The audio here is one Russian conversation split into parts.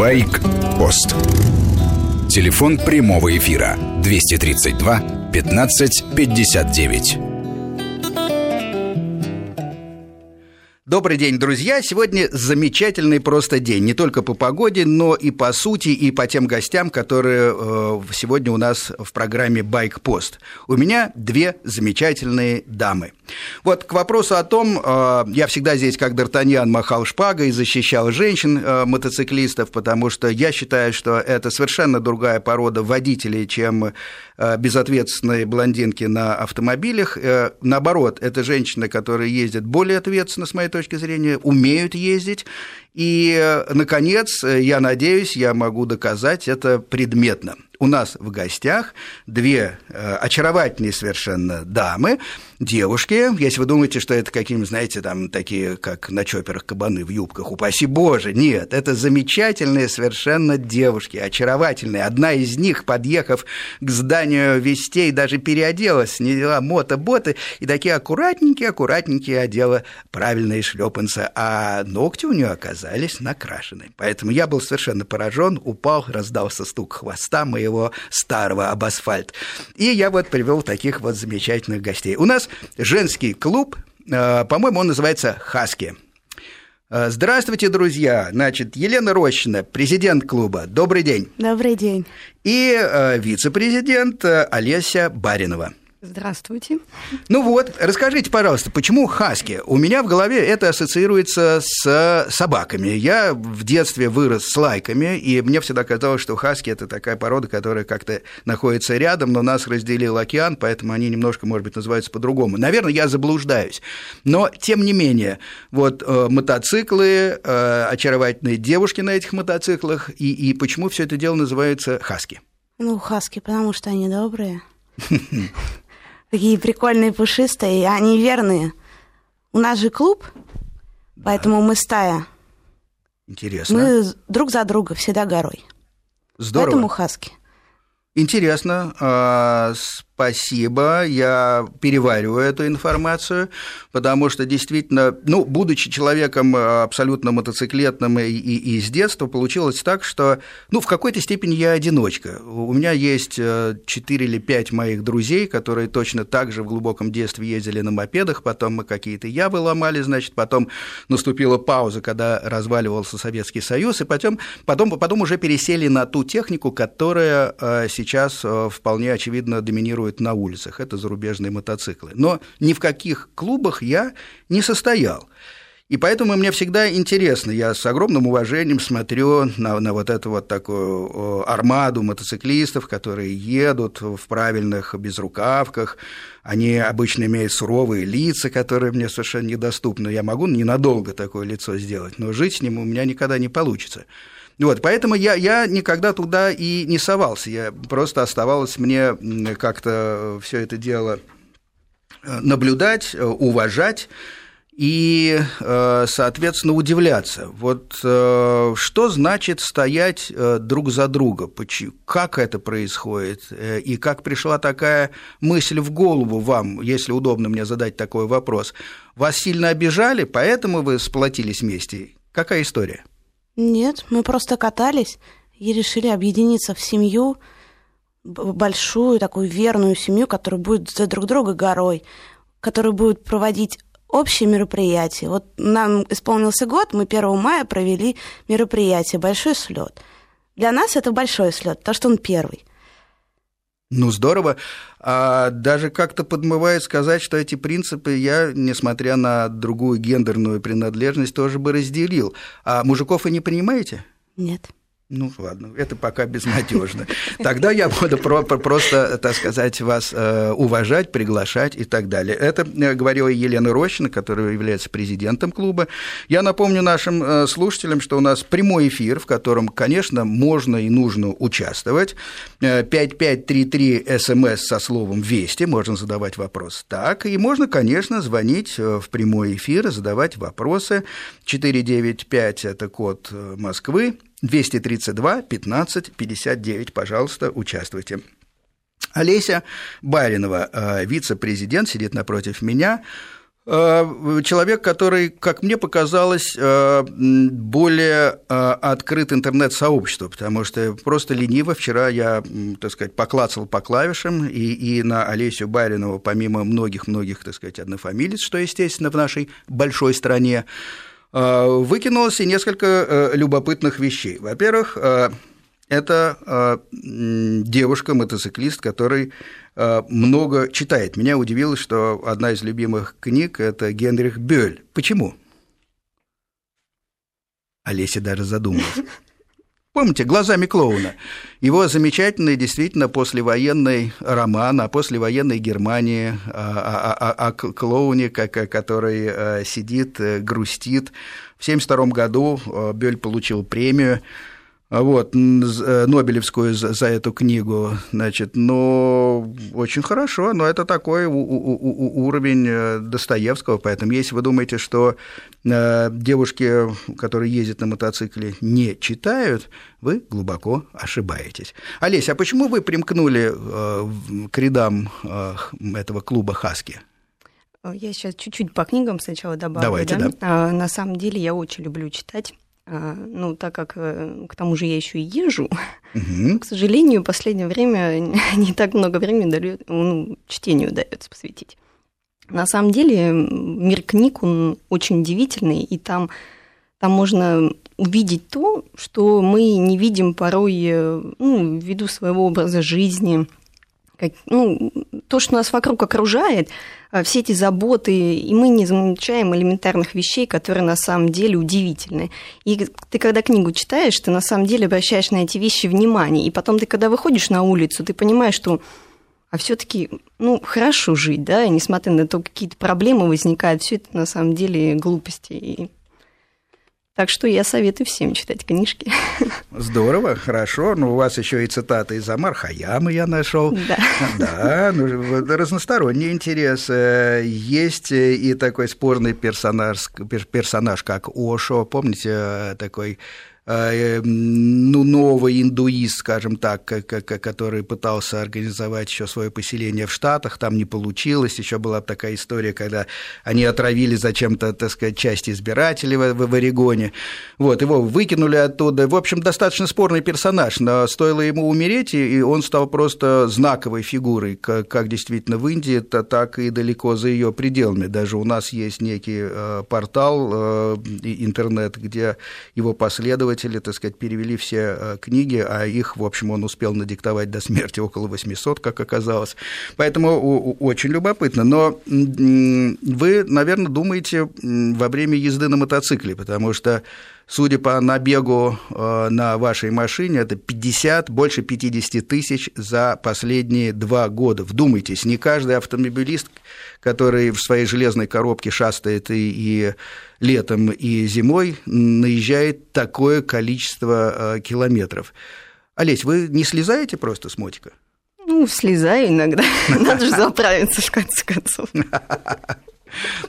Байк-пост. Телефон прямого эфира 232 15 59. Добрый день, друзья! Сегодня замечательный просто день. Не только по погоде, но и по сути, и по тем гостям, которые э, сегодня у нас в программе «Байк-пост». У меня две замечательные дамы. Вот к вопросу о том, э, я всегда здесь как Д'Артаньян махал шпагой и защищал женщин-мотоциклистов, э, потому что я считаю, что это совершенно другая порода водителей, чем безответственные блондинки на автомобилях. Наоборот, это женщины, которые ездят более ответственно, с моей точки точки зрения, умеют ездить. И, наконец, я надеюсь, я могу доказать это предметно у нас в гостях две э, очаровательные совершенно дамы, девушки. Если вы думаете, что это какие-нибудь, знаете, там такие, как на чоперах кабаны в юбках, упаси боже, нет, это замечательные совершенно девушки, очаровательные. Одна из них, подъехав к зданию вестей, даже переоделась, сняла мотоботы и такие аккуратненькие-аккуратненькие одела правильные шлепанцы, а ногти у нее оказались накрашены. Поэтому я был совершенно поражен, упал, раздался стук хвоста моего моего старого об асфальт. И я вот привел таких вот замечательных гостей. У нас женский клуб, э, по-моему, он называется «Хаски». Э, здравствуйте, друзья! Значит, Елена Рощина, президент клуба. Добрый день. Добрый день. И э, вице-президент Олеся Баринова. Здравствуйте. Ну вот, расскажите, пожалуйста, почему хаски? У меня в голове это ассоциируется с собаками. Я в детстве вырос с лайками, и мне всегда казалось, что хаски – это такая порода, которая как-то находится рядом, но нас разделил океан, поэтому они немножко, может быть, называются по-другому. Наверное, я заблуждаюсь. Но, тем не менее, вот э, мотоциклы, э, очаровательные девушки на этих мотоциклах, и, и почему все это дело называется хаски? Ну, хаски, потому что они добрые. Такие прикольные, пушистые, они верные. У нас же клуб, да. поэтому мы стая. Интересно. Мы друг за друга всегда горой. Здорово. Поэтому хаски. Интересно. А, спасибо, я перевариваю эту информацию, потому что действительно, ну, будучи человеком э, абсолютно мотоциклетным и, и, и с детства, получилось так, что, ну, в какой-то степени я одиночка. У меня есть 4 э, или 5 моих друзей, которые точно так же в глубоком детстве ездили на мопедах, потом мы какие-то явы ломали, значит, потом наступила пауза, когда разваливался Советский Союз, и потом, потом, потом уже пересели на ту технику, которая э, сейчас вполне очевидно доминирует происходит на улицах, это зарубежные мотоциклы. Но ни в каких клубах я не состоял. И поэтому мне всегда интересно, я с огромным уважением смотрю на, на вот эту вот такую армаду мотоциклистов, которые едут в правильных безрукавках, они обычно имеют суровые лица, которые мне совершенно недоступны. Я могу ненадолго такое лицо сделать, но жить с ним у меня никогда не получится. Вот, поэтому я, я никогда туда и не совался. Я просто оставалось мне как-то все это дело э, наблюдать, э, уважать и, э, соответственно, удивляться. Вот что значит стоять друг за друга? Как это происходит? И как пришла такая мысль в голову вам, если удобно мне задать такой вопрос? Вас сильно обижали, поэтому вы сплотились вместе? Какая история? Нет, мы просто катались и решили объединиться в семью, большую, такую верную семью, которая будет за друг друга горой, которая будет проводить общие мероприятия. Вот нам исполнился год, мы 1 мая провели мероприятие «Большой слет». Для нас это большой слет, потому что он первый. Ну, здорово. А даже как-то подмывает сказать, что эти принципы я, несмотря на другую гендерную принадлежность, тоже бы разделил. А мужиков вы не понимаете? Нет. Ну, ладно, это пока безнадежно. Тогда я буду про просто, так сказать, вас э, уважать, приглашать и так далее. Это э, говорила Елена Рощина, которая является президентом клуба. Я напомню нашим э, слушателям, что у нас прямой эфир, в котором, конечно, можно и нужно участвовать. 5533 СМС со словом «Вести», можно задавать вопрос так. И можно, конечно, звонить в прямой эфир, задавать вопросы. 495 – это код Москвы, 232 15 59, пожалуйста, участвуйте. Олеся Баринова, э, вице-президент, сидит напротив меня. Э, человек, который, как мне показалось, э, более открыт интернет-сообществу, потому что просто лениво вчера я, так сказать, поклацал по клавишам, и, и на Олесю Баринову, помимо многих-многих, так сказать, однофамилиц, что, естественно, в нашей большой стране, выкинулось и несколько любопытных вещей. Во-первых, это девушка-мотоциклист, который Э, много читает. Меня удивило, что одна из любимых книг – это Генрих Бёль. Почему? Олеся даже задумалась. Помните, «Глазами клоуна». Его замечательный, действительно, послевоенный роман о послевоенной Германии, о, о, о, о клоуне, который э, сидит, э, грустит. В 1972 году Бёль получил премию вот, э, Нобелевскую за, за эту книгу, значит, но очень хорошо, но это такой у, у, у, уровень э, Достоевского, поэтому если вы думаете, что э, девушки, которые ездят на мотоцикле, не читают, вы глубоко ошибаетесь. Олеся, а почему вы примкнули к рядам этого клуба «Хаски»? Я сейчас чуть-чуть по книгам сначала добавлю. Давайте, да. да. А, на самом деле я очень люблю читать. А, ну, так как э, к тому же я еще и езжу, угу. к сожалению, в последнее время не так много времени даю, ну, чтению удается посвятить. На самом деле мир книг, он очень удивительный, и там, там можно увидеть то, что мы не видим порой э, ну, ввиду своего образа жизни – как, ну, то, что нас вокруг окружает, а, все эти заботы, и мы не замечаем элементарных вещей, которые на самом деле удивительны. И ты, когда книгу читаешь, ты на самом деле обращаешь на эти вещи внимание. И потом ты, когда выходишь на улицу, ты понимаешь, что а все-таки, ну, хорошо жить, да, и несмотря на то, какие-то проблемы возникают, все это на самом деле глупости. И так что я советую всем читать книжки. Здорово, хорошо. Ну, у вас еще и цитаты из Амар Хаямы я нашел. Да. Да, ну, разносторонний интерес. Э, есть и такой спорный персонаж, персонаж как Ошо. Помните э, такой Э, ну, новый индуист, скажем так, который пытался организовать еще свое поселение в Штатах, там не получилось, еще была такая история, когда они отравили зачем-то, так сказать, часть избирателей в, в Орегоне, вот, его выкинули оттуда, в общем, достаточно спорный персонаж, но стоило ему умереть, и он стал просто знаковой фигурой, как, как действительно в Индии, так и далеко за ее пределами, даже у нас есть некий э, портал, э, интернет, где его последователи издатели, так сказать, перевели все э, книги, а их, в общем, он успел надиктовать до смерти около 800, как оказалось. Поэтому очень любопытно. Но вы, наверное, думаете во время езды на мотоцикле, потому что Судя по набегу э, на вашей машине, это 50, больше 50 тысяч за последние два года. Вдумайтесь, не каждый автомобилист, который в своей железной коробке шастает и, и летом, и зимой, наезжает такое количество э, километров. Олесь, вы не слезаете просто с мотика? Ну, слезаю иногда. Надо же заправиться, в конце концов.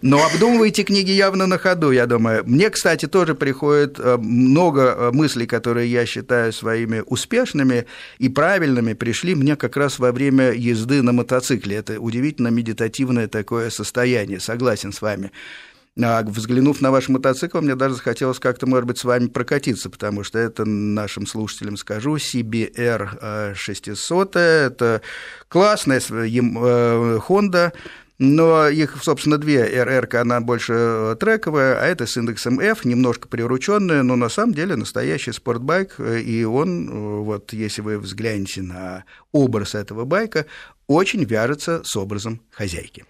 Но обдумываете книги явно на ходу, я думаю. Мне, кстати, тоже приходит э, много э, мыслей, которые я считаю своими успешными и правильными, пришли мне как раз во время езды на мотоцикле. Это удивительно медитативное такое состояние, согласен с вами. А взглянув на ваш мотоцикл, мне даже захотелось как-то, может быть, с вами прокатиться, потому что это нашим слушателям скажу, CBR 600, это классная э, Honda, но их, собственно, две. РРК, она больше э, трековая, а это с индексом F, немножко прирученная, но на самом деле настоящий спортбайк, э, и он, э, вот если вы взглянете на образ этого байка, очень вяжется с образом хозяйки.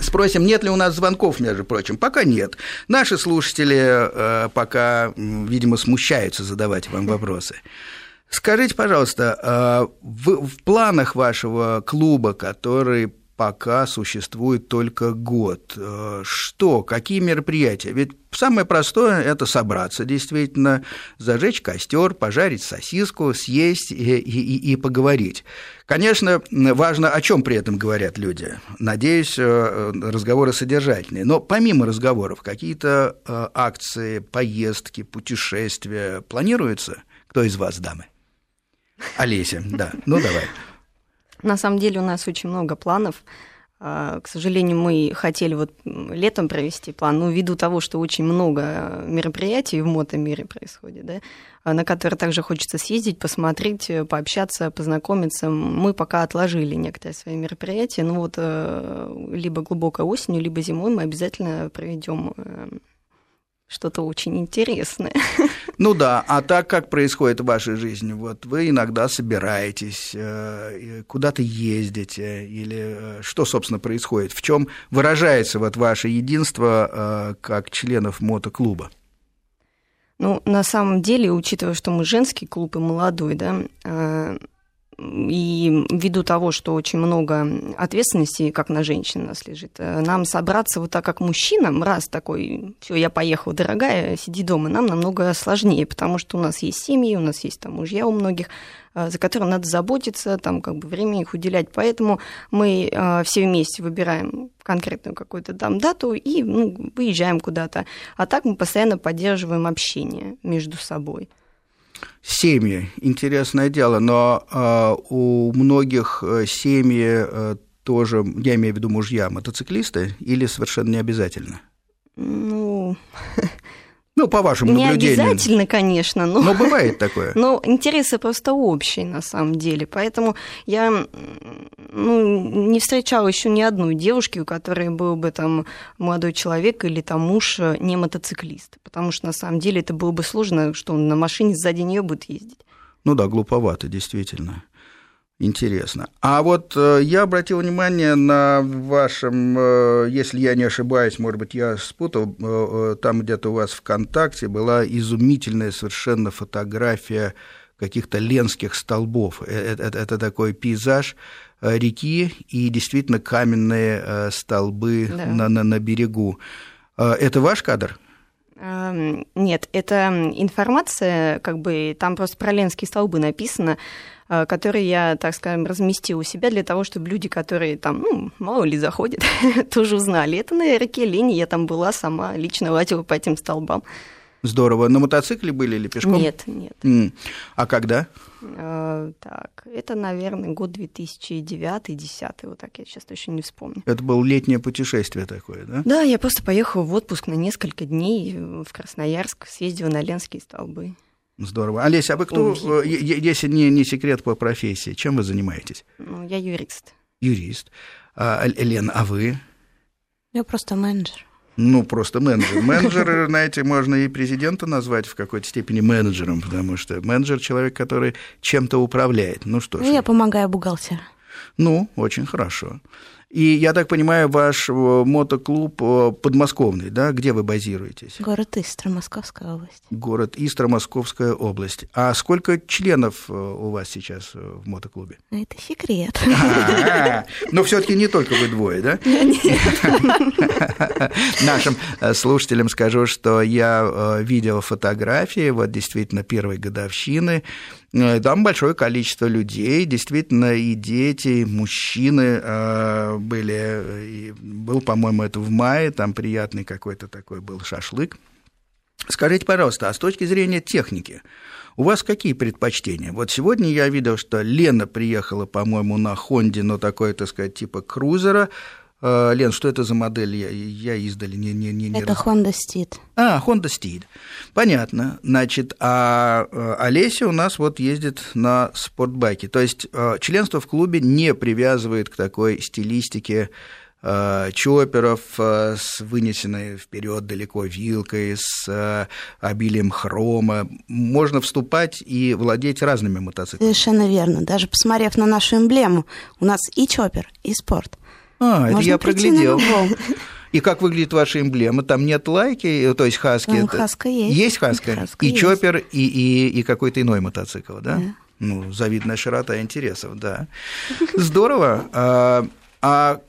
Спросим, нет ли у нас звонков, между прочим. Пока нет. Наши слушатели пока, видимо, смущаются задавать вам вопросы. Скажите, пожалуйста, в, в планах вашего клуба, который пока существует только год. Э, что, какие мероприятия? Ведь самое простое – это собраться, действительно, зажечь костер, пожарить сосиску, съесть и, и, и поговорить. Конечно, важно, о чем при этом говорят люди. Надеюсь, э, разговоры содержательные. Но помимо разговоров, какие-то э, акции, поездки, путешествия планируются? Кто из вас, дамы? Олеся, да. Ну, давай. На самом деле у нас очень много планов. А, к сожалению, мы хотели вот летом провести план, но ввиду того, что очень много мероприятий в мотомире происходит, да, а, на которые также хочется съездить, посмотреть, пообщаться, познакомиться, мы пока отложили некоторые свои мероприятия. Ну вот э, либо глубокой осенью, либо зимой мы обязательно проведем э, что-то очень интересное. Ну да, а так как происходит в вашей жизни? Вот вы иногда собираетесь, э, куда-то ездите, или э, что, собственно, происходит? В чем выражается вот ваше единство э, как членов мотоклуба? Ну, на самом деле, учитывая, что мы женский клуб и молодой, да, и ввиду того, что очень много ответственности, как на женщин нас лежит, э, нам собраться вот так, как мужчинам, раз такой, все, я поехала, дорогая, сиди дома, нам намного сложнее, потому что у нас есть семьи, у нас есть там мужья у многих, э, за которым надо заботиться, там как бы время их уделять. Поэтому мы э, все вместе выбираем конкретную какую-то там дату и ну, выезжаем куда-то. А так мы постоянно поддерживаем общение между собой семьи, интересное дело, но э, у многих э, семьи э, тоже, я имею в виду мужья, мотоциклисты, или совершенно не обязательно? Ну, Ну, по вашему не наблюдению. Не обязательно, конечно, но... Но бывает такое. Но интересы просто общие, на самом деле. Поэтому я ну, не встречала еще ни одной девушки, у которой был бы там молодой человек или там муж э, не мотоциклист. Потому что, на самом деле, это было бы сложно, что он на машине сзади нее будет ездить. Ну да, глуповато, действительно. Интересно. А вот э, я обратил внимание на вашем, э, если я не ошибаюсь, может быть, я спутал, э, там где-то у вас ВКонтакте была изумительная совершенно фотография каких-то ленских столбов. Это, это, это такой пейзаж реки и действительно каменные столбы да. на, на, на берегу. Это ваш кадр? Эм, нет, это информация, как бы там просто про ленские столбы написано. Э, который я, так скажем, разместил у себя для того, чтобы люди, которые там, ну, мало ли заходят, тоже узнали. Это на реке Лени, я там была сама, лично лазила по этим столбам. Здорово. На мотоцикле были или пешком? Нет, нет. А когда? Э, так, это, наверное, год 2009-2010, вот так я сейчас точно не вспомню. Это было летнее путешествие такое, да? Да, я просто поехала в отпуск на несколько дней в Красноярск, съездила на Ленские столбы. Здорово. Олеся, а вы кто. Э, если не, не секрет по профессии, чем вы занимаетесь? Ну, я юрист. Юрист. А, Лен, а вы? Я просто менеджер. Ну, просто менеджер. Менеджер, знаете, можно и президента назвать в какой-то степени менеджером, потому что менеджер – человек, который чем-то управляет. Ну что ж. Ну, я помогаю бухгалтеру. Ну, очень хорошо. И, я так понимаю, ваш э, мотоклуб э, подмосковный, да? Где вы базируетесь? Город Истра, Московская область. Город Истра, Московская область. А сколько членов э, у вас сейчас в мотоклубе? Это секрет. Но все таки не только вы двое, да? Нашим слушателям скажу, что я видел фотографии, вот действительно первой годовщины, там большое количество людей, действительно, и дети, и мужчины э, были. И был, по-моему, это в мае, там приятный какой-то такой был шашлык. Скажите, пожалуйста, а с точки зрения техники, у вас какие предпочтения? Вот сегодня я видел, что Лена приехала, по-моему, на Хонде, но такой, так сказать, типа крузера, Э, Лен, что это за модель? Я, я издали не, не, не, не Это раз... Honda Steed. А, Honda Steed. Понятно. Значит, а э, Олеся у нас вот ездит на спортбайке. То есть э, членство в клубе не привязывает к такой стилистике чоперов с вынесенной вперед далеко вилкой, с обилием хрома. Можно вступать и владеть разными мотоциклами. Совершенно верно. Даже посмотрев на нашу эмблему, у нас и чопер, и спорт. А, Можно это я проглядел. И как выглядит ваша эмблема? Там нет лайки, то есть хаски? Там хаска есть. Есть хаска? хаска и есть. чоппер, и, и, и какой-то иной мотоцикл, да? да? Ну, завидная широта интересов, да. Здорово. А, а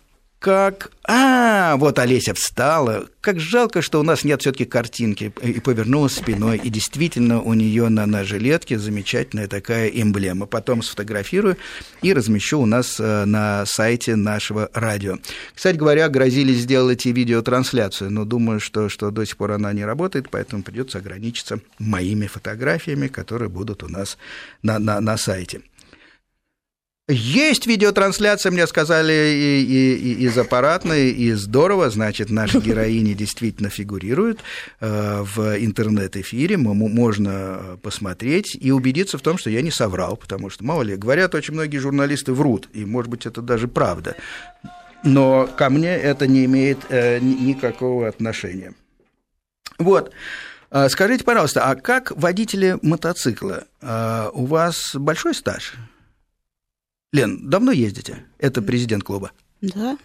как... А, вот Олеся встала. Как жалко, что у нас нет все таки картинки. И повернулась спиной. И действительно у нее на, на жилетке замечательная такая эмблема. Потом сфотографирую и размещу у нас э, на сайте нашего радио. Кстати говоря, грозили сделать и видеотрансляцию, но думаю, что, что до сих пор она не работает, поэтому придется ограничиться моими фотографиями, которые будут у нас на, на, на сайте. Есть видеотрансляция, мне сказали, и, и, и из аппаратной, и здорово, значит, наши героини действительно фигурируют э, в интернет-эфире, можно посмотреть и убедиться в том, что я не соврал, потому что, мало ли, говорят, очень многие журналисты врут, и, может быть, это даже правда, но ко мне это не имеет э, никакого отношения. Вот. Э, скажите, пожалуйста, а как водители мотоцикла? У вас большой стаж? Лен, давно ездите? Это президент клуба. Да.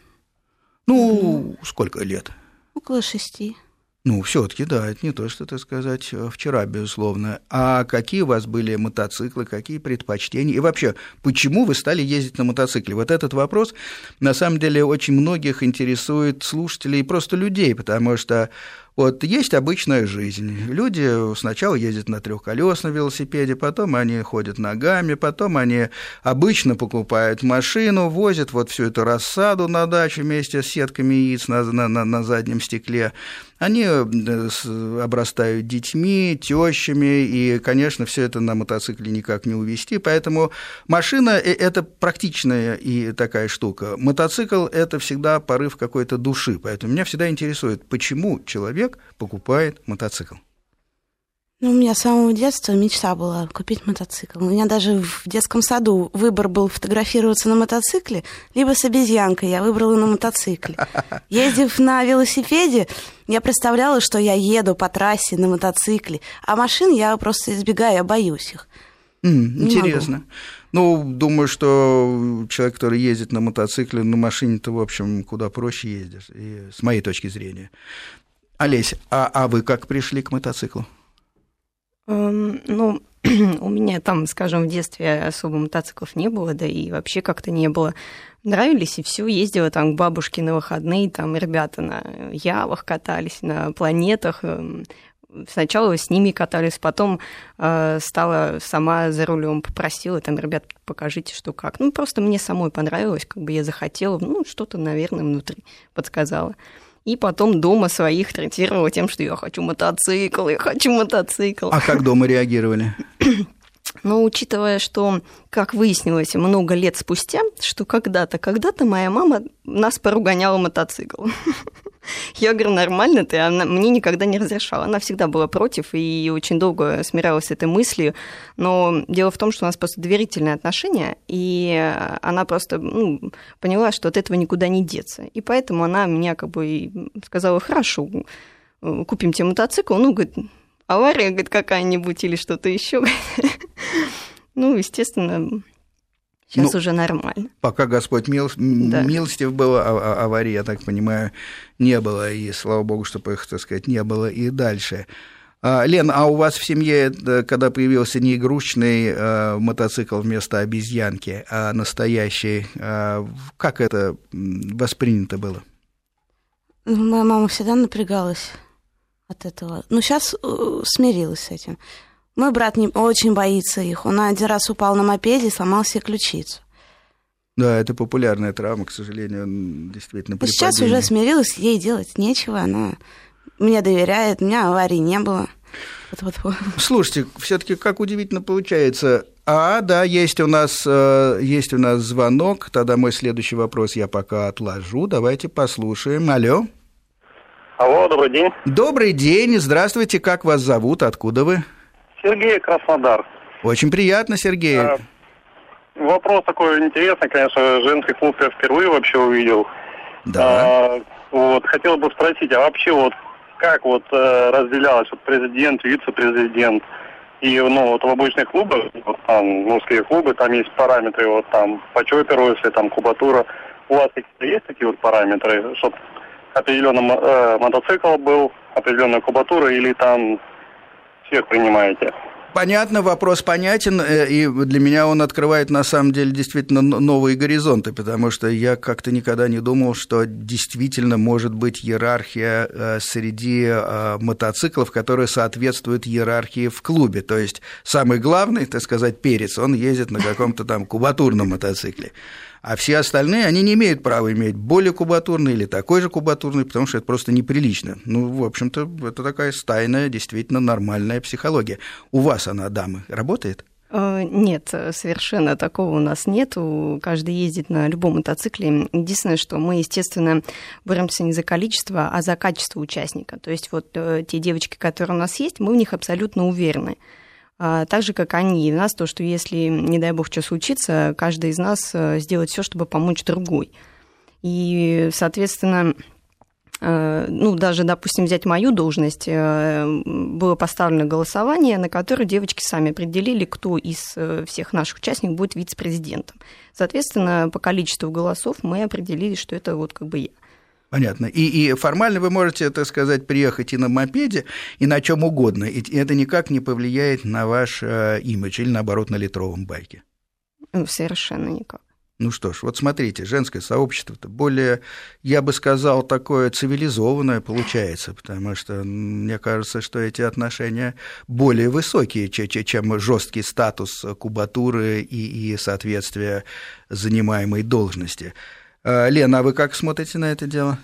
Ну, сколько лет? Около шести. Ну, все-таки, да, это не то, что, так сказать, вчера, безусловно. А какие у вас были мотоциклы, какие предпочтения? И вообще, почему вы стали ездить на мотоцикле? Вот этот вопрос, на самом деле, очень многих интересует слушателей и просто людей, потому что вот есть обычная жизнь. Люди сначала ездят на трехколесном велосипеде, потом они ходят ногами, потом они обычно покупают машину, возят вот всю эту рассаду на дачу вместе с сетками яиц на, на, на заднем стекле. Они э, обрастают детьми, тещами, и, конечно, все это на мотоцикле никак не увезти. Поэтому машина – это практичная и такая штука. Мотоцикл – это всегда порыв какой-то души. Поэтому меня всегда интересует, почему человек покупает мотоцикл. Ну, у меня с самого детства мечта была купить мотоцикл. У меня даже в детском саду выбор был фотографироваться на мотоцикле, либо с обезьянкой. Я выбрала на мотоцикле. Ездив на велосипеде, я представляла, что я еду по трассе на мотоцикле, а машин я просто избегаю, я боюсь их. Mm, интересно. Ну, думаю, что человек, который ездит на мотоцикле, на машине-то, в общем, куда проще ездишь, и, с моей точки зрения. Олесь, а, а вы как пришли к мотоциклу? Эм, ну, у меня там, скажем, в детстве особо мотоциклов не было, да и вообще как-то не было. Нравились, и все, ездила там к бабушке на выходные, там ребята на явах катались, на планетах. Эм, сначала с ними катались, потом э, стала сама за рулем, попросила, там, ребят, покажите, что как. Ну, просто мне самой понравилось, как бы я захотела, ну, что-то, наверное, внутри подсказала и потом дома своих третировала тем, что я хочу мотоцикл, я хочу мотоцикл. А как дома реагировали? Но учитывая, что, как выяснилось много лет спустя, что когда-то, когда-то моя мама нас поругоняла мотоцикл. Я говорю, нормально ты, она мне никогда не разрешала. Она всегда была против и очень долго смирялась с этой мыслью. Но дело в том, что у нас просто доверительные отношения, и она просто ну, поняла, что от этого никуда не деться. И поэтому она меня как бы сказала, хорошо, купим тебе мотоцикл. Ну, говорит, авария, говорит, какая-нибудь или что-то еще. Ну, естественно, сейчас ну, уже нормально. Пока Господь мил, да. милостив был, а, а аварии, я так понимаю, не было, и слава богу, чтобы их, так сказать, не было и дальше. А, Лен, а у вас в семье, когда появился не игрушечный а, мотоцикл вместо обезьянки, а настоящий, а, как это воспринято было? Моя мама всегда напрягалась от этого. Ну, сейчас э, смирилась с этим. Мой брат не, очень боится их. Он один раз упал на мопеде и сломал себе ключицу. Да, это популярная травма, к сожалению, он действительно при Сейчас падении. уже смирилась, ей делать нечего, она мне доверяет, у меня аварий не было. Слушайте, все-таки как удивительно получается. А, да, есть у нас э, есть у нас звонок. Тогда мой следующий вопрос я пока отложу. Давайте послушаем. Алло. Алло, добрый день. Добрый день, здравствуйте, как вас зовут, откуда вы? Сергей Краснодар. Очень приятно, Сергей. А, вопрос такой интересный, конечно, женский клуб я впервые вообще увидел. Да. А, вот, хотел бы спросить, а вообще вот как вот э, разделялось вот президент, вице-президент? И, ну, вот в обычных клубах, вот там, мужские клубы, там есть параметры, вот там, по чоперу, если там кубатура. У вас какие-то есть такие вот параметры, чтобы определенный э, мотоцикл был, определенная кубатура, или там всех принимаете? Понятно, вопрос понятен, э, и для меня он открывает на самом деле действительно новые горизонты, потому что я как-то никогда не думал, что действительно может быть иерархия э, среди э, мотоциклов, которая соответствует иерархии в клубе. То есть самый главный, так сказать, перец, он ездит на каком-то там кубатурном мотоцикле. А все остальные, они не имеют права иметь более кубатурный или такой же кубатурный, потому что это просто неприлично. Ну, в общем-то, это такая стайная, действительно нормальная психология. У вас она, дамы, работает? Э, нет, совершенно такого у нас нет. Каждый ездит на любом мотоцикле. Единственное, что мы, естественно, боремся не за количество, а за качество участника. То есть вот э, те девочки, которые у нас есть, мы в них абсолютно уверены. А, так же, как они и нас, то, что если, не дай бог, что случится, каждый из нас э, сделает все, чтобы помочь другой. И, соответственно, Э, ну, даже, допустим, взять мою должность, э, было поставлено голосование, на которое девочки сами определили, кто из всех наших участников будет вице-президентом. Соответственно, по количеству голосов мы определили, что это вот как бы я. Понятно. И, и формально вы можете, так сказать, приехать и на мопеде, и на чем угодно. И это никак не повлияет на ваш имидж или, наоборот, на литровом байке. Ну, совершенно никак. Ну что ж, вот смотрите, женское сообщество-то более, я бы сказал, такое цивилизованное получается, потому что мне кажется, что эти отношения более высокие, чем жесткий статус кубатуры и, и соответствие занимаемой должности. А, Лена, а вы как смотрите на это дело?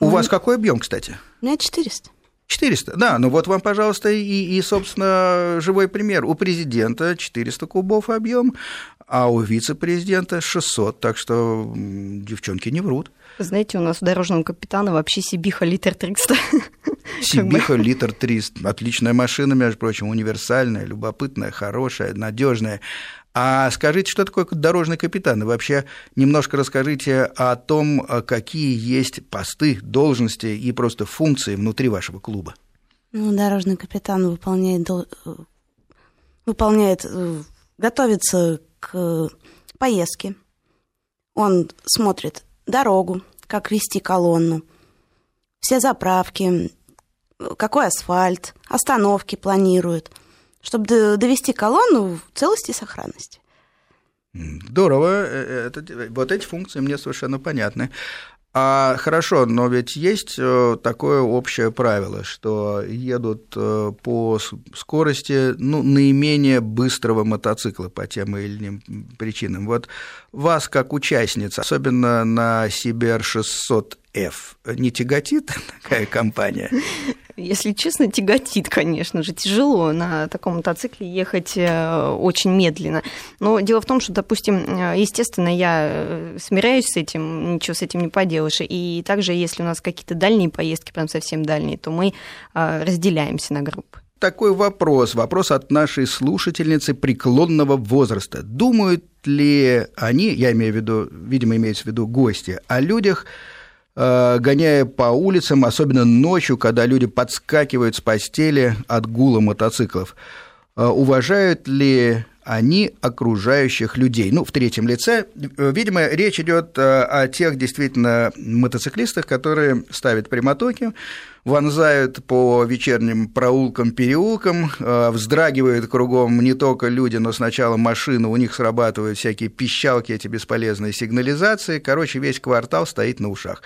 У вас какой объем, кстати? У меня 400. 400, да, ну вот вам, пожалуйста, и, и, собственно, живой пример. У президента 400 кубов объем, а у вице-президента 600, так что девчонки не врут. Знаете, у нас у дорожного капитана вообще Сибиха литр 300. Сибиха литр 300. Отличная машина, между прочим, универсальная, любопытная, хорошая, надежная. А скажите, что такое дорожный капитан? И вообще немножко расскажите о том, какие есть посты, должности и просто функции внутри вашего клуба. Ну, дорожный капитан выполняет, выполняет, э, готовится к поездке. Он смотрит дорогу, как вести колонну, все заправки, какой асфальт, остановки планирует – чтобы довести колонну в целости и сохранности. Здорово, э, э, это, вот эти функции мне совершенно понятны. А хорошо, но ведь есть э, такое общее правило, что едут по скорости ну, наименее быстрого мотоцикла по тем или иным причинам. Вот вас, как участница, особенно на Сибир 600 F не тяготит такая компания? Если честно, тяготит, конечно же. Тяжело на таком мотоцикле ехать э, очень медленно. Но дело в том, что, допустим, э, естественно, я э, смиряюсь с этим, ничего с этим не поделаешь. И также, если у нас какие-то дальние поездки, прям совсем дальние, то мы разделяемся на группы такой вопрос, вопрос от нашей слушательницы преклонного возраста. Думают ли они, я имею в виду, видимо, имеется в виду гости, о людях, гоняя по улицам, особенно ночью, когда люди подскакивают с постели от гула мотоциклов. Э, уважают ли они окружающих людей. Ну, в третьем лице, э, видимо, речь идет о тех действительно мотоциклистах, которые ставят прямотоки, вонзают по вечерним проулкам, переулкам, э, вздрагивают кругом не только люди, но сначала машины, у них срабатывают всякие пищалки, эти бесполезные сигнализации. Короче, весь квартал стоит на ушах.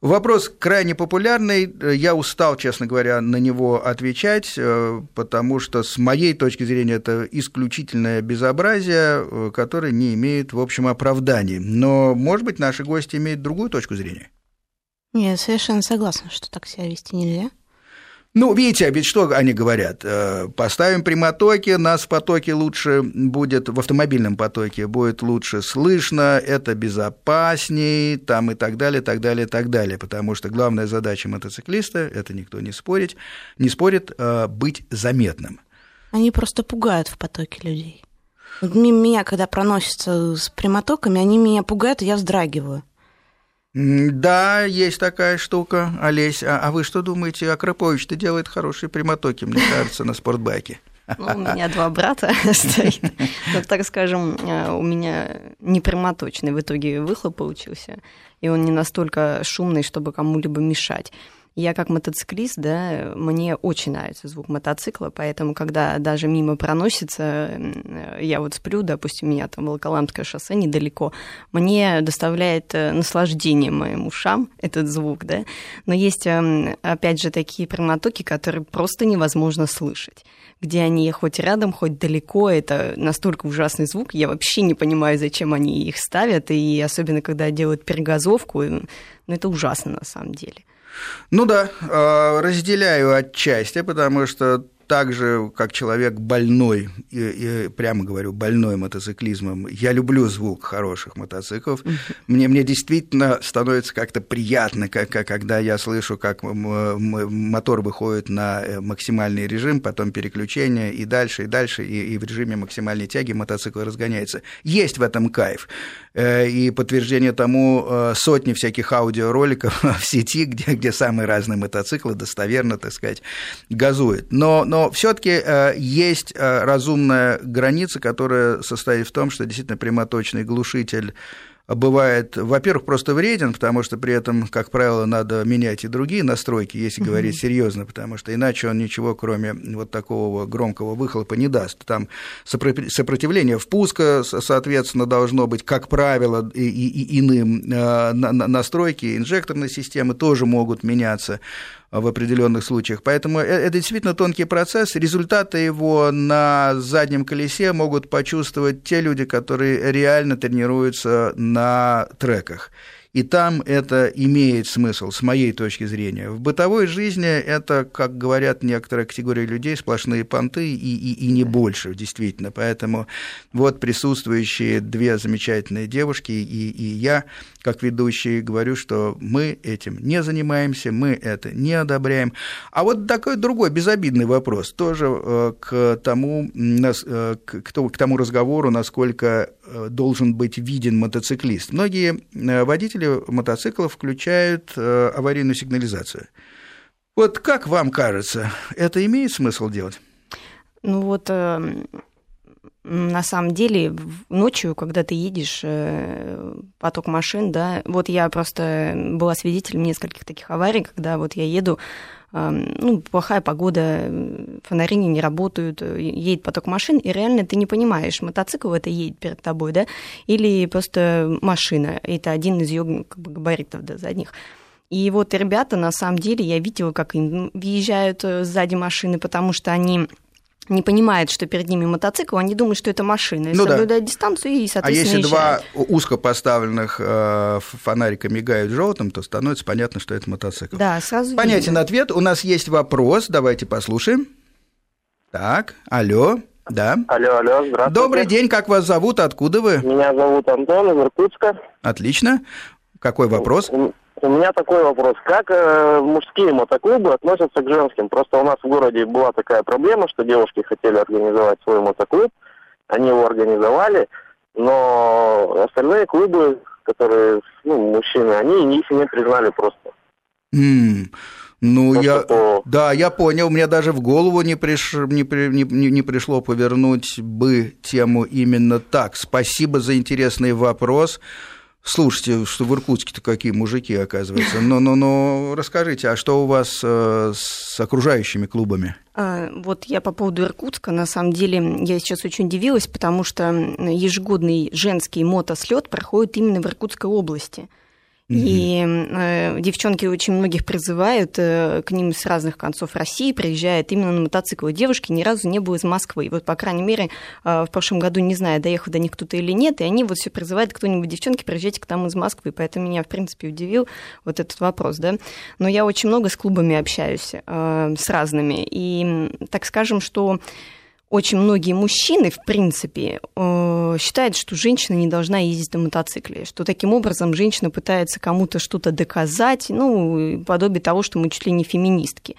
Вопрос крайне популярный. Я устал, честно говоря, на него отвечать, э, потому что, с моей точки зрения, это исключительное безобразие, э, которое не имеет, в общем, оправданий. Но, может быть, наши гости имеют другую точку зрения? Я совершенно согласна, что так себя вести нельзя. Ну, видите, а ведь что они говорят? Э, поставим прямотоки, нас в потоке лучше будет, в автомобильном потоке будет лучше слышно, это безопасней, там и так далее, так далее, так далее. Потому что главная задача мотоциклиста, это никто не спорит, не спорит, э, быть заметным. Они просто пугают в потоке людей. Меня, когда проносятся с прямотоками, они меня пугают, и я вздрагиваю. Да, есть такая штука, Олесь. А, а вы что думаете? Акрапович-то делает хорошие прямотоки, мне кажется, на спортбайке. Ну, у меня два брата стоит. Ну, так скажем, э, у меня не прямоточный в итоге выхлоп получился, и он не настолько шумный, чтобы кому-либо мешать. Я как мотоциклист, да, мне очень нравится звук мотоцикла, поэтому, когда даже мимо проносится, я вот сплю, допустим, у меня там Волоколамское шоссе недалеко, мне доставляет э, наслаждение моим ушам этот звук, да, но есть, эм, опять же, такие прямотоки, которые просто невозможно слышать где они хоть рядом, хоть далеко, это настолько ужасный звук, я вообще не понимаю, зачем они их ставят, и особенно когда делают перегазовку, ну, это ужасно на самом деле. Ну да, а, разделяю отчасти, потому что также как человек больной, и, и прямо говорю, больной мотоциклизмом, я люблю звук хороших мотоциклов. Мне, мне действительно становится как-то приятно, как, когда я слышу, как мотор выходит на э, максимальный режим, потом переключение и дальше, и дальше, и, и в режиме максимальной тяги мотоцикл разгоняется. Есть в этом кайф. Э, и подтверждение тому э, сотни всяких аудиороликов в сети, где, где самые разные мотоциклы достоверно, так сказать, газуют. Но, но все-таки э, есть разумная граница, которая состоит в том, что действительно прямоточный глушитель бывает, во-первых, просто вреден, потому что при этом, как правило, надо менять и другие настройки, если говорить угу. серьезно, потому что иначе он ничего, кроме вот такого громкого выхлопа, не даст. Там сопротивление впуска, соответственно, должно быть, как правило, и, и иным э, настройки инжекторной системы тоже могут меняться в определенных случаях. Поэтому э, это действительно тонкий процесс. Результаты его на заднем колесе могут почувствовать те люди, которые реально тренируются на треках и там это имеет смысл, с моей точки зрения. В бытовой жизни это, как говорят некоторые категории людей, сплошные понты и, и, и не больше, действительно. Поэтому вот присутствующие две замечательные девушки и, и я, как ведущий, говорю, что мы этим не занимаемся, мы это не одобряем. А вот такой другой безобидный вопрос, тоже э, к тому, э, к тому разговору, насколько э, должен быть виден мотоциклист. Многие водители водители мотоциклов включают э, аварийную сигнализацию. Вот как вам кажется, это имеет смысл делать? Ну вот э, на самом деле ночью, когда ты едешь, э, поток машин, да, вот я просто была свидетелем нескольких таких аварий, когда вот я еду, ну, плохая погода, фонари не работают, э, едет поток машин, и реально ты не понимаешь, мотоцикл это едет перед тобой, да, или просто машина, это один из ее как бы, габаритов да, задних. И вот ребята, на самом деле, я видела, как им въезжают э, сзади машины, потому что они не понимают, что перед ними мотоцикл, они думают, что это машина, и ну, соблюдают да. дистанцию и, соответственно, А если езжают. два узко поставленных э, фонарика мигают желтым, то становится понятно, что это мотоцикл. Да, сразу Понятен видно. ответ. У нас есть вопрос, давайте послушаем. Так, алло. Да. Алло, алло, здравствуйте. Добрый день, как вас зовут, откуда вы? Меня зовут Антон из Иркутска. Отлично. Какой вопрос? У меня такой вопрос. Как э, мужские мотоклубы относятся к женским? Просто у нас в городе была такая проблема, что девушки хотели организовать свой мотоклуб. Они его организовали, но остальные клубы, которые, ну, мужчины, они их не признали просто. Mm. Ну, просто я, по... да, я понял, мне даже в голову не, приш, не, не, не пришло повернуть бы тему именно так. Спасибо за интересный вопрос. Слушайте, что в Иркутске-то какие мужики, оказывается. Но, но, но расскажите, а что у вас э, с окружающими клубами? А, вот я по поводу Иркутска, на самом деле, я сейчас очень удивилась, потому что ежегодный женский мотослет проходит именно в Иркутской области. И э, девчонки очень многих призывают э, к ним с разных концов России, приезжают именно на мотоциклы. Девушки ни разу не было из Москвы. Вот, по крайней мере, э, в прошлом году, не знаю, доехал до них кто-то или нет, и они вот все призывают кто-нибудь, девчонки, приезжайте к нам из Москвы. Поэтому меня, в принципе, удивил вот этот вопрос, да. Но я очень много с клубами общаюсь, э, с разными. И так скажем, что очень многие мужчины, в принципе, э, считают, что женщина не должна ездить на мотоцикле, что таким образом женщина пытается кому-то что-то доказать, ну, подобие того, что мы чуть ли не феминистки.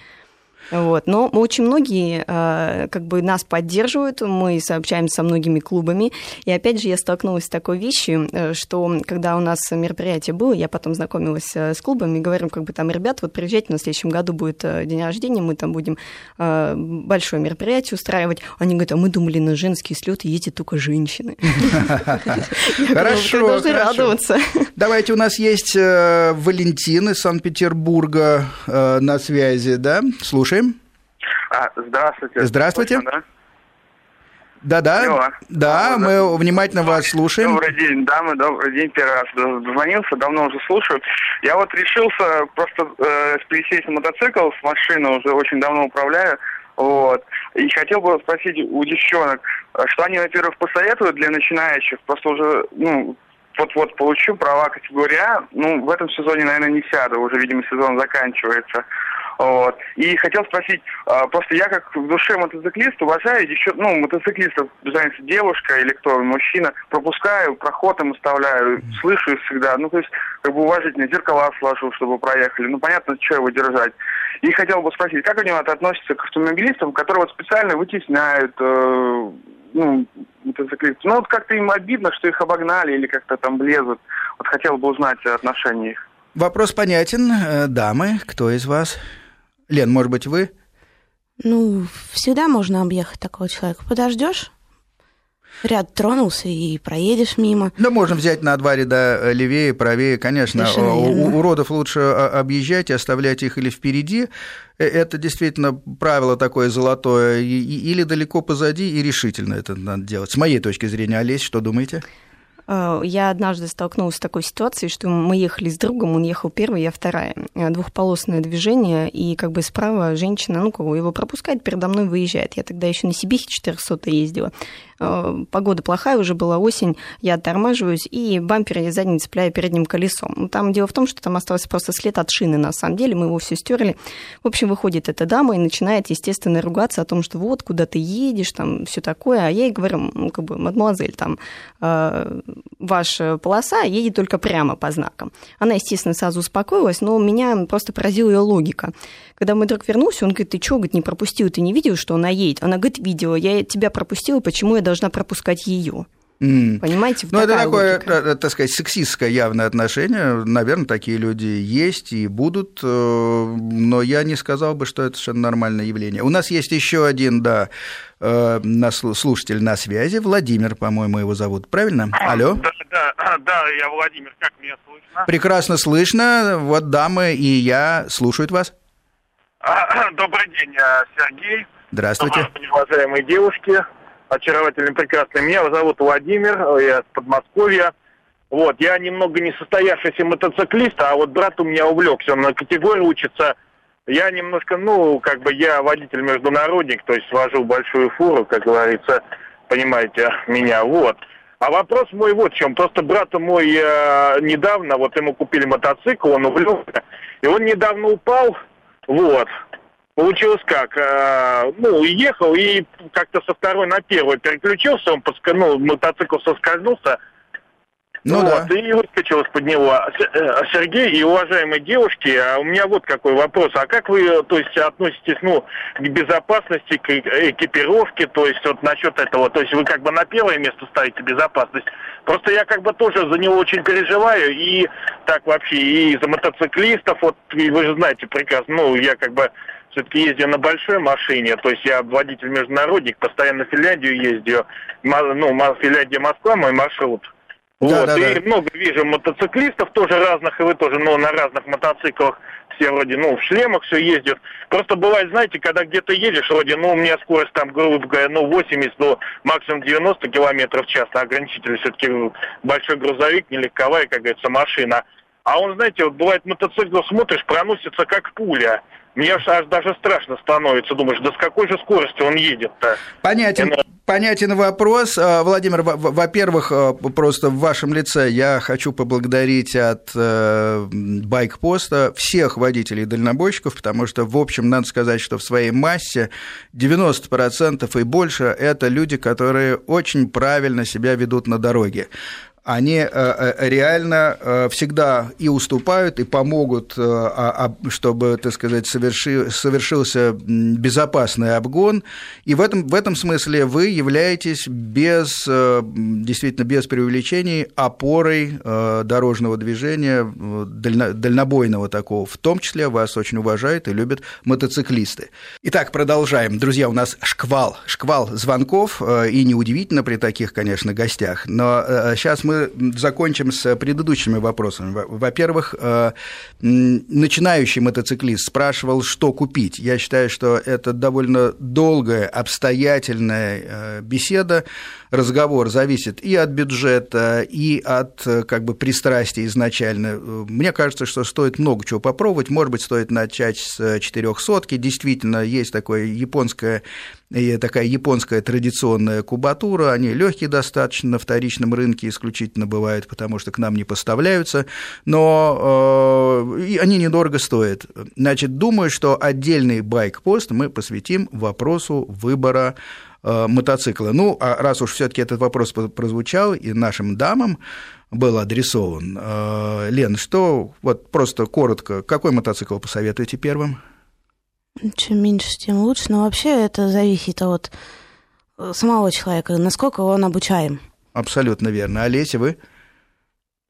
Вот. Но очень многие э, как бы нас поддерживают, мы сообщаемся со многими клубами. И опять же, я столкнулась с такой вещью, э, что когда у нас мероприятие было, я потом знакомилась э, с клубами, говорим, как бы там, ребят, вот приезжайте, на следующем году будет день рождения, мы там будем большое мероприятие устраивать. Они говорят, а мы думали, на женские слеты ездят только женщины. Хорошо, должны радоваться. Давайте, у нас есть Валентин из Санкт-Петербурга на связи, да? Слушаем. А, здравствуйте. Здравствуйте. Да-да, да, мы внимательно вас слушаем. Добрый день, дамы, добрый день, первый раз дозвонился, давно уже слушаю. Я вот решился просто э, пересесть на мотоцикл, с машины уже очень давно управляю, вот. И хотел бы спросить у девчонок, что они, во-первых, посоветуют для начинающих, просто уже, ну, вот-вот получу права категории А, ну, в этом сезоне, наверное, не сяду, уже, видимо, сезон заканчивается. Вот. И хотел спросить, а, просто я как в душе мотоциклист уважаю еще, ну, мотоциклистов, разница, девушка или кто, мужчина, пропускаю, проход им оставляю, слышу их всегда, ну, то есть, как бы уважительно, зеркала сложу, чтобы проехали, ну, понятно, что его держать. И хотел бы спросить, как они вот относятся к автомобилистам, которые вот специально вытесняют, э, ну, мотоциклистов. Ну, вот как-то им обидно, что их обогнали или как-то там влезут. Вот хотел бы узнать отношения их. Вопрос понятен. Э, дамы, кто из вас? Лен, может быть, вы? Ну, всегда можно объехать такого человека. Подождешь, ряд тронулся и проедешь мимо. Да, можно взять на два ряда э, левее, правее, конечно. У, уродов лучше а, объезжать и оставлять их или впереди. Э, это действительно правило такое золотое. Или далеко позади, и решительно это надо делать. С моей точки зрения, Олесь, что думаете? Э, я однажды столкнулась с такой ситуацией, что мы ехали с другом, он ехал первый, я вторая. Э, двухполосное движение, и как бы справа женщина, ну, кого его пропускает, передо мной выезжает. Я тогда еще на Сибихе 400 ездила. Э, погода плохая, уже была осень, я оттормаживаюсь, и бампер я задний цепляю передним колесом. Ну, там дело в том, что там остался просто след от шины, на самом деле, мы его все стерли. В общем, выходит эта дама и начинает, естественно, ругаться о том, что вот, куда ты едешь, там, все такое. А я ей говорю, ну, как бы, мадемуазель, там, э, ваша полоса едет только прямо по знакам. Она, естественно, сразу успокоилась, но меня просто поразила ее логика. Когда мой друг вернулся, он говорит, ты что, говорит, не пропустил, ты не видел, что она едет? Она говорит, видела, я тебя пропустила, почему я должна пропускать ее? Mm. Понимаете? Ну, это такое, логика. Э, так сказать, сексистское явное отношение. Наверное, такие люди есть и будут, э, но я не сказал бы, что это совершенно нормальное явление. У нас есть еще один, да, э, слушатель на связи. Владимир, по-моему, его зовут. Правильно? Алло? Да, да, да, я Владимир. Как меня слышно? Прекрасно слышно. Вот дамы и я слушают вас. Добрый день, Сергей. Здравствуйте. Добрый уважаемые девушки, очаровательные, прекрасные. Меня зовут Владимир, я с Подмосковья. Вот, я немного не состоявшийся мотоциклист, а вот брат у меня увлекся, он на категории учится. Я немножко, ну, как бы я водитель-международник, то есть вожу большую фуру, как говорится, понимаете меня, вот. А вопрос мой вот в чем. Просто брат мой э, недавно, вот ему купили мотоцикл, он увлекся, и он недавно упал, вот. Получилось как? Э, ну, ехал и как-то со второй на первый переключился, он ну, мотоцикл соскользнулся, ну вот, да. и выскочил из-под него. Э, Сергей и уважаемые девушки, а у меня вот какой вопрос. А как вы, то есть, относитесь, ну, к безопасности, к экипировке, то есть, вот насчет этого, то есть, вы как бы на первое место ставите безопасность? Просто я как бы тоже за него очень переживаю, и так вообще, и за мотоциклистов, вот, и вы же знаете прекрасно, ну, я как бы все-таки ездил на большой машине, то есть я водитель-международник, постоянно в Финляндию ездил, ну, Финляндия-Москва, мой маршрут – вот, да, и да. много вижу мотоциклистов тоже разных, и вы тоже, ну, на разных мотоциклах все вроде, ну, в шлемах все ездят. Просто бывает, знаете, когда где-то едешь, вроде, ну, у меня скорость там, грубо говоря, ну, 80, ну, максимум 90 километров в час, а ограничитель все-таки большой грузовик, не легковая, как говорится, машина. А он, знаете, вот бывает мотоцикл смотришь, проносится как пуля. Мне аж, аж даже страшно становится. Думаешь, да с какой же скоростью он едет-то? Понятен, понятен вопрос. А, Владимир, во-первых, а, просто в вашем лице я хочу поблагодарить от э, байкпоста всех водителей дальнобойщиков, потому что, в общем, надо сказать, что в своей массе 90% и больше – это люди, которые очень правильно себя ведут на дороге они э, э, реально э, всегда и уступают, и помогут, а, а, чтобы, так сказать, совершился безопасный обгон. И в этом, в этом смысле вы являетесь без, действительно без преувеличений опорой дорожного движения, дальнобойного такого. В том числе вас очень уважают и любят мотоциклисты. Итак, продолжаем. Друзья, у нас шквал, шквал звонков, и неудивительно при таких, конечно, гостях. Но сейчас мы закончим с предыдущими вопросами. Во-первых, э, начинающий мотоциклист спрашивал, что купить. Я считаю, что это довольно долгая, обстоятельная э, беседа, разговор зависит и от бюджета, и от как бы пристрастия изначально. Мне кажется, что стоит много чего попробовать. Может быть, стоит начать с четырехсотки. Действительно, есть такое японское такая японская традиционная кубатура, они легкие достаточно на вторичном рынке, исключительно исключительно бывает, потому что к нам не поставляются, но э, они недорого стоят. Значит, думаю, что отдельный байк-пост мы посвятим вопросу выбора э, мотоцикла. Ну, а раз уж все-таки этот вопрос прозвучал и нашим дамам был адресован, э, Лен, что вот просто коротко, какой мотоцикл посоветуете первым? Чем меньше, тем лучше. Но вообще это зависит от э, самого человека, насколько он обучаем. Абсолютно верно. Олеся, вы?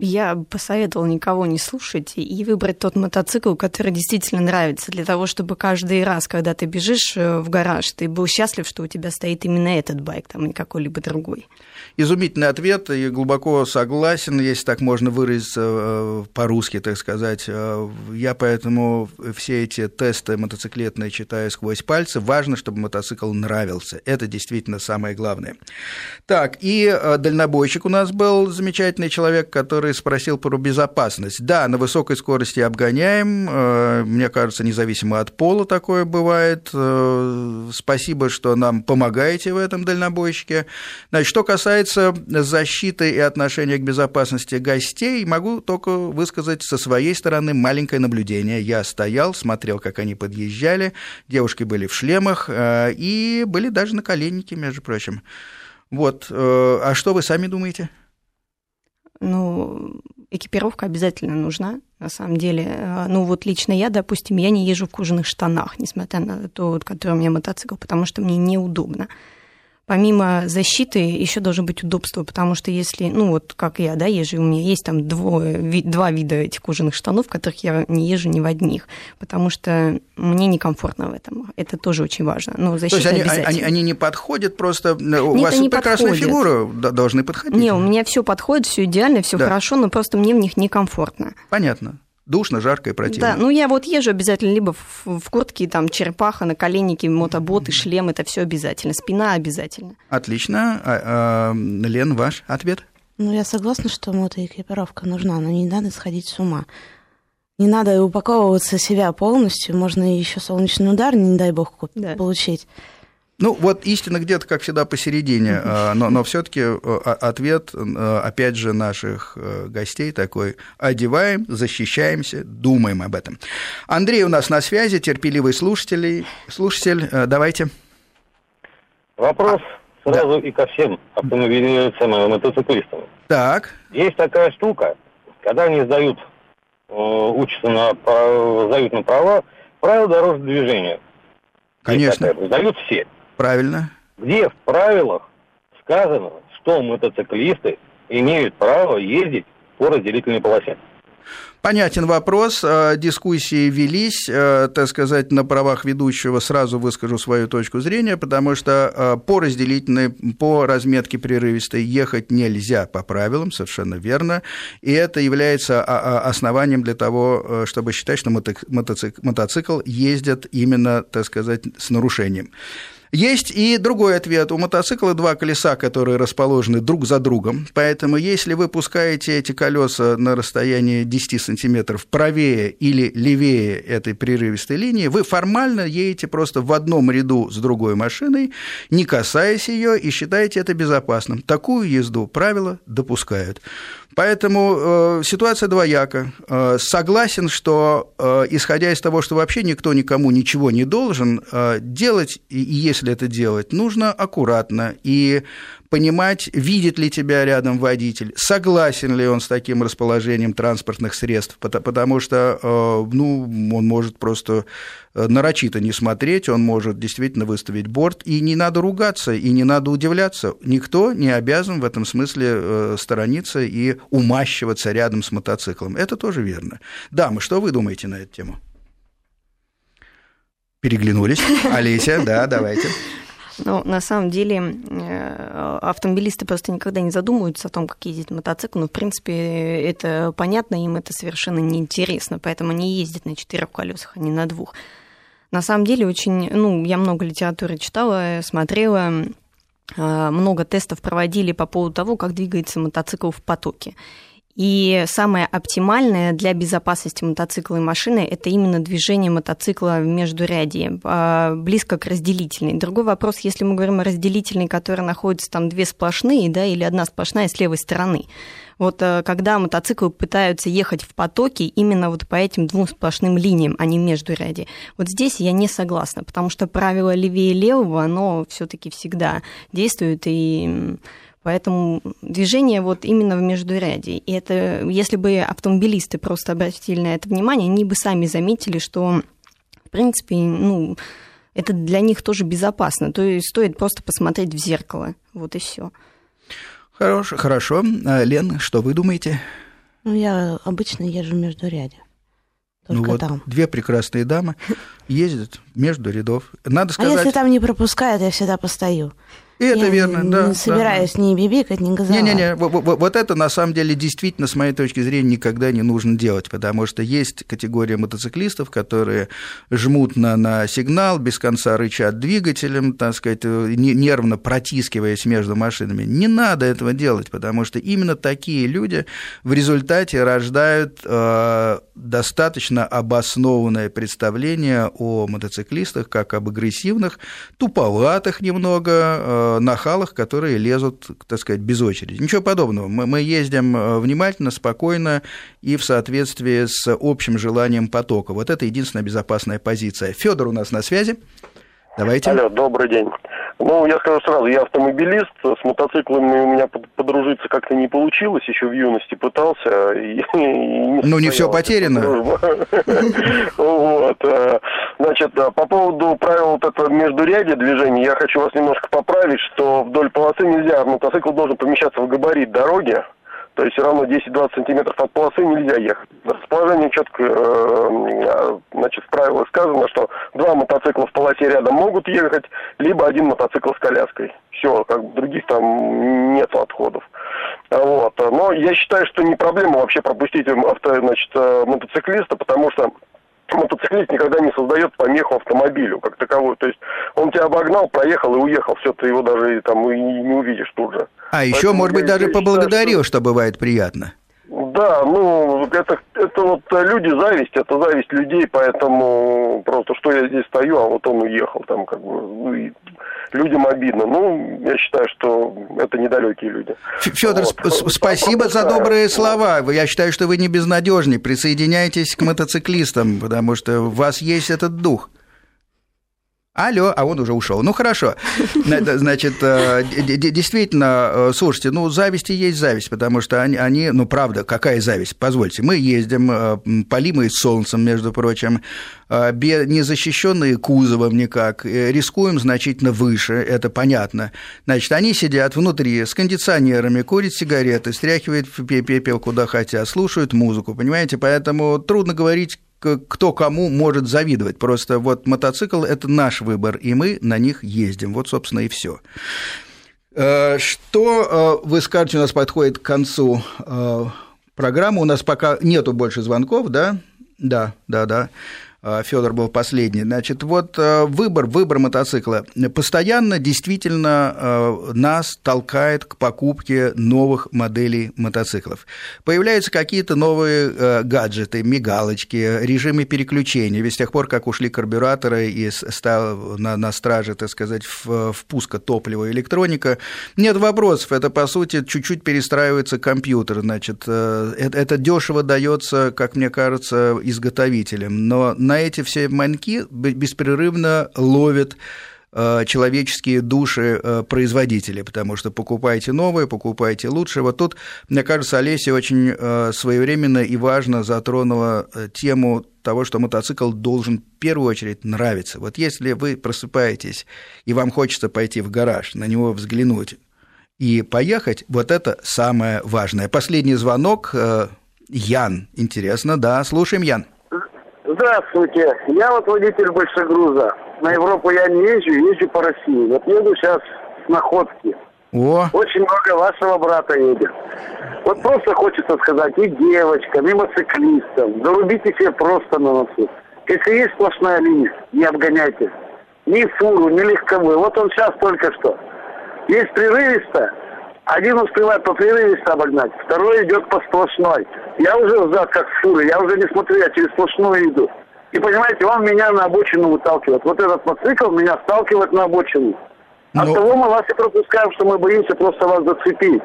Я посоветовал никого не слушать и выбрать тот мотоцикл, который действительно нравится, для того, чтобы каждый раз, когда ты бежишь э, в гараж, ты был счастлив, что у тебя стоит именно этот байк, там, не какой-либо другой. Изумительный ответ, и глубоко согласен, если так можно выразиться э, по-русски, так сказать. Э, я поэтому все эти тесты мотоциклетные читаю сквозь пальцы. Важно, чтобы мотоцикл нравился. Это действительно самое главное. Так, и дальнобойщик у нас был замечательный человек, который спросил про безопасность. Да, на высокой скорости обгоняем, э, мне кажется, независимо от пола такое бывает. Э, спасибо, что нам помогаете в этом дальнобойщике. Значит, что касается защиты и отношения к безопасности гостей, могу только высказать со своей стороны маленькое наблюдение. Я стоял, смотрел, как они подъезжали, девушки были в шлемах э, и были даже на коленнике, между прочим. Вот, а что вы сами думаете? ну, экипировка обязательно нужна, на самом деле. Э, ну, вот лично я, допустим, я не езжу в кожаных штанах, несмотря на тот, который у меня мотоцикл, потому что мне неудобно помимо защиты еще должно быть удобство, потому что если, ну вот как я, да, езжу, у меня есть там двое, два вида этих кожаных штанов, в которых я не езжу ни в одних, потому что мне некомфортно в этом. Это тоже очень важно. Но защита То есть они, они, они не подходят просто... У Нет, вас прекрасная подходят. фигура, должны подходить. Не, у меня все подходит, все идеально, все да. хорошо, но просто мне в них некомфортно. Понятно душно, жарко и противно. Да, ну я вот езжу обязательно либо в, в куртке, там, черепаха, на наколенники, мотоботы, шлем, это все обязательно, спина обязательно. Отлично. А, а, Лен, ваш ответ? Ну, я согласна, что мотоэкипировка нужна, но не надо сходить с ума. Не надо упаковываться себя полностью, можно еще солнечный удар, не дай бог, да. получить. Ну, вот истина где-то, как всегда, посередине, а, но, но все-таки э, ответ, э, опять же, наших э, гостей такой: одеваем, защищаемся, думаем об этом. Андрей у нас на связи, терпеливый слушатель. Слушатель, давайте. Вопрос а, сразу да. и ко всем автомобилистам и мотоциклистам. Так. Есть такая штука, когда они сдают, учатся на, сдают на права, правила дорожного движения. Конечно. Сдают все. Правильно. Где в правилах сказано, что мотоциклисты имеют право ездить по разделительной полосе? Понятен вопрос, э, дискуссии велись, э, так сказать, на правах ведущего сразу выскажу свою точку зрения, потому что э, по разделительной, по разметке прерывистой ехать нельзя по правилам, совершенно верно, и это является а, а, основанием для того, чтобы считать, что мотоцикл ездит именно, так сказать, с нарушением. Есть и другой ответ. У мотоцикла два колеса, которые расположены друг за другом, поэтому если вы пускаете эти колеса на расстоянии 10 сантиметров правее или левее этой прерывистой линии, вы формально едете просто в одном ряду с другой машиной, не касаясь ее и считаете это безопасным. Такую езду правила допускают. Поэтому э, ситуация двояка. Э, согласен, что э, исходя из того, что вообще никто никому ничего не должен, э, делать, и если это делать, нужно аккуратно и понимать, видит ли тебя рядом водитель, согласен ли он с таким расположением транспортных средств, потому что э, ну, он может просто э, нарочито не смотреть, он может действительно выставить борт, и не надо ругаться, и не надо удивляться. Никто не обязан в этом смысле э, сторониться и умащиваться рядом с мотоциклом. Это тоже верно. Дамы, что вы думаете на эту тему? Переглянулись. Олеся, да, давайте. Ну, на самом деле, э, автомобилисты просто никогда не задумываются о том, как ездить мотоцикл. Но, в принципе, это понятно, им это совершенно неинтересно, поэтому они ездят на четырех колесах, а не на двух. На самом деле, очень, ну, я много литературы читала, смотрела, э, много тестов проводили по поводу того, как двигается мотоцикл в потоке. И самое оптимальное для безопасности мотоцикла и машины – это именно движение мотоцикла в междурядье, а, близко к разделительной. Другой вопрос, если мы говорим о разделительной, которая находится там две сплошные, да, или одна сплошная с левой стороны. Вот э, когда мотоциклы пытаются ехать в потоке именно вот по этим двум сплошным линиям, а не между ряди. Вот здесь я не согласна, потому что правило левее левого, оно все-таки всегда действует, и Поэтому движение вот именно в междуряде. И это, если бы автомобилисты просто обратили на это внимание, они бы сами заметили, что, в принципе, ну, это для них тоже безопасно. То есть стоит просто посмотреть в зеркало. Вот и все. Хорошо, хорошо. А, Лен, что вы думаете? Ну, я обычно езжу между ряде. ну вот там. две прекрасные дамы ездят между рядов. Надо сказать... А если там не пропускают, я всегда постою. И это я верно, не да. Не собираюсь да. ни бибикать, ни газовать. Не-не-не, вот это на самом деле действительно, с моей точки зрения, никогда не нужно делать, потому что есть категория мотоциклистов, которые жмут на, на сигнал, без конца рычат двигателем, так сказать, нервно протискиваясь между машинами. Не надо этого делать, потому что именно такие люди в результате рождают э, достаточно обоснованное представление о мотоциклистах как об агрессивных, туповатых немного, э, нахалах, которые лезут, так сказать, без очереди. Ничего подобного. Мы, мы ездим э, внимательно, спокойно и в соответствии с общим желанием потока. Вот это единственная безопасная позиция. Федор у нас на связи. Давайте. Алло, добрый день. Ну, я скажу сразу, я автомобилист, с мотоциклами у меня подружиться как-то не получилось, еще в юности пытался. И, и не ну, не все потеряно. Вот. Э, значит, э, по поводу правил вот этого междурядия движения, я хочу вас немножко поправить, что вдоль полосы нельзя, мотоцикл должен помещаться в габарит дороги, то есть все равно 10-20 сантиметров от полосы нельзя ехать. Расположение четко, э, значит, в правилах сказано, что два мотоцикла в полосе рядом могут ехать, либо один мотоцикл с коляской. Все, как других там нет отходов. Вот. Но я считаю, что не проблема вообще пропустить авто, значит, э, мотоциклиста, потому что мотоциклист никогда не создает помеху автомобилю как таковую. То есть он тебя обогнал, проехал и уехал. Все, ты его даже там и не увидишь тут же. А Поэтому еще, может быть, даже поблагодарил, что... что бывает приятно. Да, ну, это, это вот люди зависть, это зависть людей, поэтому просто что я здесь стою, а вот он уехал там как бы, ну, и людям обидно. Ну, я считаю, что это недалекие люди. Федор, вот. спасибо за добрые слова. Я считаю, что вы не безнадежны. Присоединяйтесь к мотоциклистам, потому что у вас есть этот дух. Алло, а он уже ушел. Ну хорошо. Значит, э, действительно, э, слушайте, ну зависть и есть зависть, потому что они, они, ну правда, какая зависть? Позвольте, мы ездим, э, полимые солнцем, между прочим, незащищенные кузовом никак, рискуем значительно выше, это понятно. Значит, они сидят внутри с кондиционерами, курят сигареты, стряхивают пепел куда хотят, слушают музыку, понимаете? Поэтому трудно говорить кто кому может завидовать. Просто вот мотоцикл – это наш выбор, и мы на них ездим. Вот, собственно, и все. Э, что э, вы скажете, у нас подходит к концу э, программы, у нас пока нету больше звонков, да? Да, да, да. А, Федор был последний. Значит, вот а, выбор, выбор мотоцикла постоянно действительно а, нас толкает к покупке новых моделей мотоциклов. Появляются какие-то новые гаджеты, мигалочки, режимы переключения. Ведь с тех пор, как ушли карбюраторы и стал на, на страже, так сказать, впуска топлива и электроника, нет вопросов. Это, по сути, чуть-чуть перестраивается компьютер. Значит, это, это дешево дается, как мне кажется, изготовителям. Но на эти все маньки беспрерывно ловят э, человеческие души э, производителей, потому что покупайте новое, покупайте лучшее. Вот тут, мне кажется, Олеся очень э, своевременно и важно затронула тему того, что мотоцикл должен в первую очередь нравиться. Вот если вы просыпаетесь и вам хочется пойти в гараж, на него взглянуть и поехать, вот это самое важное. Последний звонок. Ян, интересно, да, слушаем, Ян. Здравствуйте. Я вот водитель большегруза. На Европу я не езжу, езжу по России. Вот еду сейчас с находки. О. Очень много вашего брата едет. Вот просто хочется сказать и девочкам, и мотоциклистам, зарубите себе просто на носу. Если есть сплошная линия, не обгоняйте. Ни фуру, ни легковую. Вот он сейчас только что. Есть прерывисто, Один успевает по прерывисто обогнать, второй идет по сплошной. Я уже взад как фуры, я уже не смотрю, я через сплошную иду. И понимаете, он меня на обочину выталкивает. Вот этот мотоцикл меня сталкивает на обочину. От Ну- того мы вас и пропускаем, что мы боимся просто вас зацепить.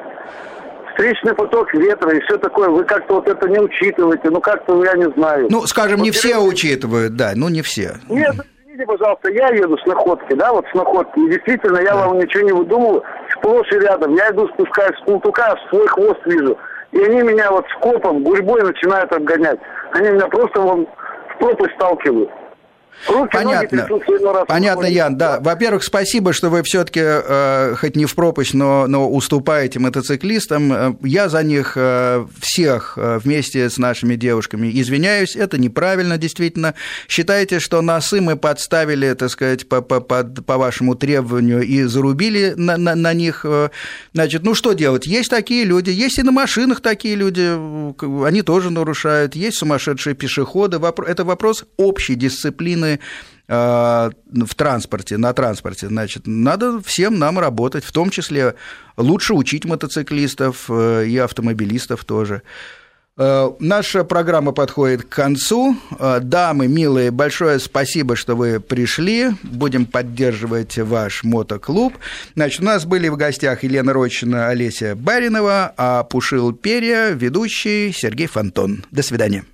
Встречный поток ветра и все такое, вы как-то вот это не учитываете, ну как-то я не знаю. Ну, скажем, не Вот все перед- учитывают, да, ну не все. Нет, извините, пожалуйста, я еду с находки, да, вот с находки. И действительно, я вам ничего не выдумываю, сплошь и рядом. Я иду, спускаюсь с полтука, свой хвост вижу. И они меня вот скопом, гурьбой начинают обгонять. Они меня просто вон в пропасть сталкивают. Руки, ноги Понятно. раз. Понятно, Ян, да. Во-первых, спасибо, что вы все-таки, хоть не в пропасть, но, но уступаете мотоциклистам. Э, Я за них э, всех э, вместе с нашими девушками извиняюсь. Это неправильно, действительно. Считайте, что носы мы подставили, так сказать, по, по, под- по вашему требованию и зарубили на, на, на них. э. Значит, ну что делать? Есть такие люди, есть и на машинах такие люди, э, они тоже нарушают, есть сумасшедшие пешеходы. Это вопрос общей дисциплины э, в транспорте, на транспорте. Значит, надо всем нам работать, в том числе лучше учить мотоциклистов э, и автомобилистов тоже. Э, Наша программа подходит к концу. Дамы, милые, большое спасибо, что вы пришли. Будем поддерживать ваш мотоклуб. Значит, у нас были в гостях Елена Рощина, Олеся Баринова, а Пушил Перья, ведущий Сергей Фонтон. До свидания.